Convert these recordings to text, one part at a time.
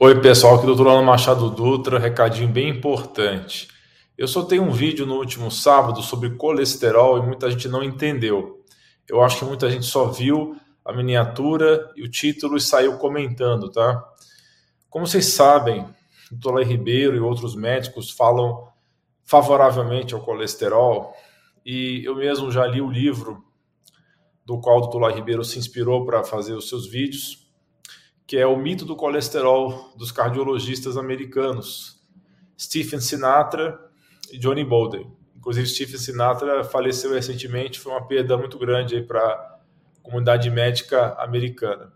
Oi, pessoal, aqui é o Dr. Ana Machado Dutra, recadinho bem importante. Eu soltei um vídeo no último sábado sobre colesterol e muita gente não entendeu. Eu acho que muita gente só viu a miniatura e o título e saiu comentando, tá? Como vocês sabem, o Dr. Ribeiro e outros médicos falam favoravelmente ao colesterol e eu mesmo já li o livro do qual o Dr. Ribeiro se inspirou para fazer os seus vídeos que é o mito do colesterol dos cardiologistas americanos, Stephen Sinatra e Johnny Bolden. Inclusive, Stephen Sinatra faleceu recentemente, foi uma perda muito grande para a comunidade médica americana.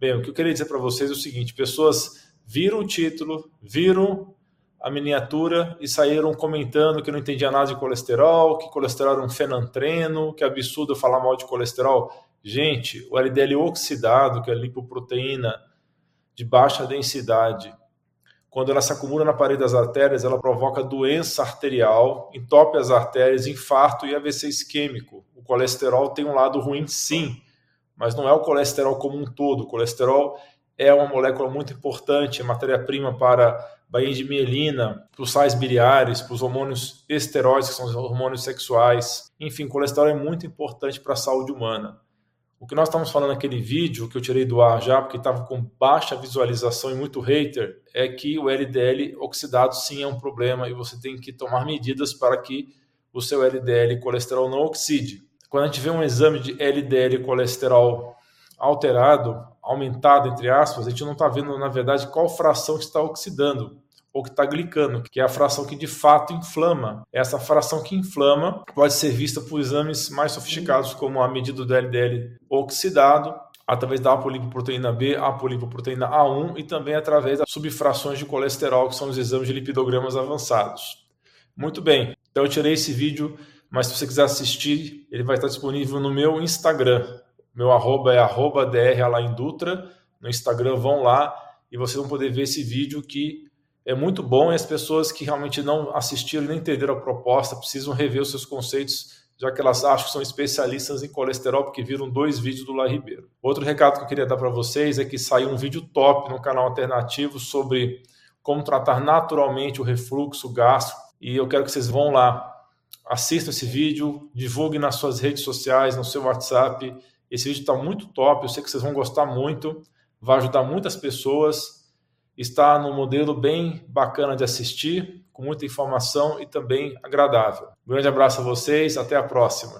Bem, o que eu queria dizer para vocês é o seguinte: pessoas viram o título, viram a miniatura e saíram comentando que não entendia nada de colesterol, que colesterol era um fenantreno, que absurdo falar mal de colesterol. Gente, o LDL oxidado, que é a lipoproteína de baixa densidade, quando ela se acumula na parede das artérias, ela provoca doença arterial, entope as artérias, infarto e AVC isquêmico. O colesterol tem um lado ruim, sim, mas não é o colesterol como um todo. O colesterol é uma molécula muito importante, é matéria-prima para bainha de mielina, para os sais biliares, para os hormônios esteroides, que são os hormônios sexuais. Enfim, colesterol é muito importante para a saúde humana. O que nós estamos falando naquele vídeo, que eu tirei do ar já, porque estava com baixa visualização e muito hater, é que o LDL oxidado sim é um problema e você tem que tomar medidas para que o seu LDL colesterol não oxide. Quando a gente vê um exame de LDL colesterol alterado, aumentado, entre aspas, a gente não está vendo, na verdade, qual fração está oxidando ou que está que é a fração que de fato inflama. Essa fração que inflama pode ser vista por exames mais sofisticados, como a medida do LDL oxidado, através da apolipoproteína B, apolipoproteína A1 e também através das subfrações de colesterol, que são os exames de lipidogramas avançados. Muito bem, então eu tirei esse vídeo, mas se você quiser assistir, ele vai estar disponível no meu Instagram. Meu arroba é arroba dralaindutra. No Instagram vão lá e vocês vão poder ver esse vídeo que é muito bom e as pessoas que realmente não assistiram e nem entenderam a proposta precisam rever os seus conceitos, já que elas acham que são especialistas em colesterol, porque viram dois vídeos do Lá Ribeiro. Outro recado que eu queria dar para vocês é que saiu um vídeo top no canal alternativo sobre como tratar naturalmente o refluxo gástrico e eu quero que vocês vão lá, assistam esse vídeo, divulguem nas suas redes sociais, no seu WhatsApp. Esse vídeo está muito top, eu sei que vocês vão gostar muito, vai ajudar muitas pessoas está num modelo bem bacana de assistir, com muita informação e também agradável. Um grande abraço a vocês, até a próxima.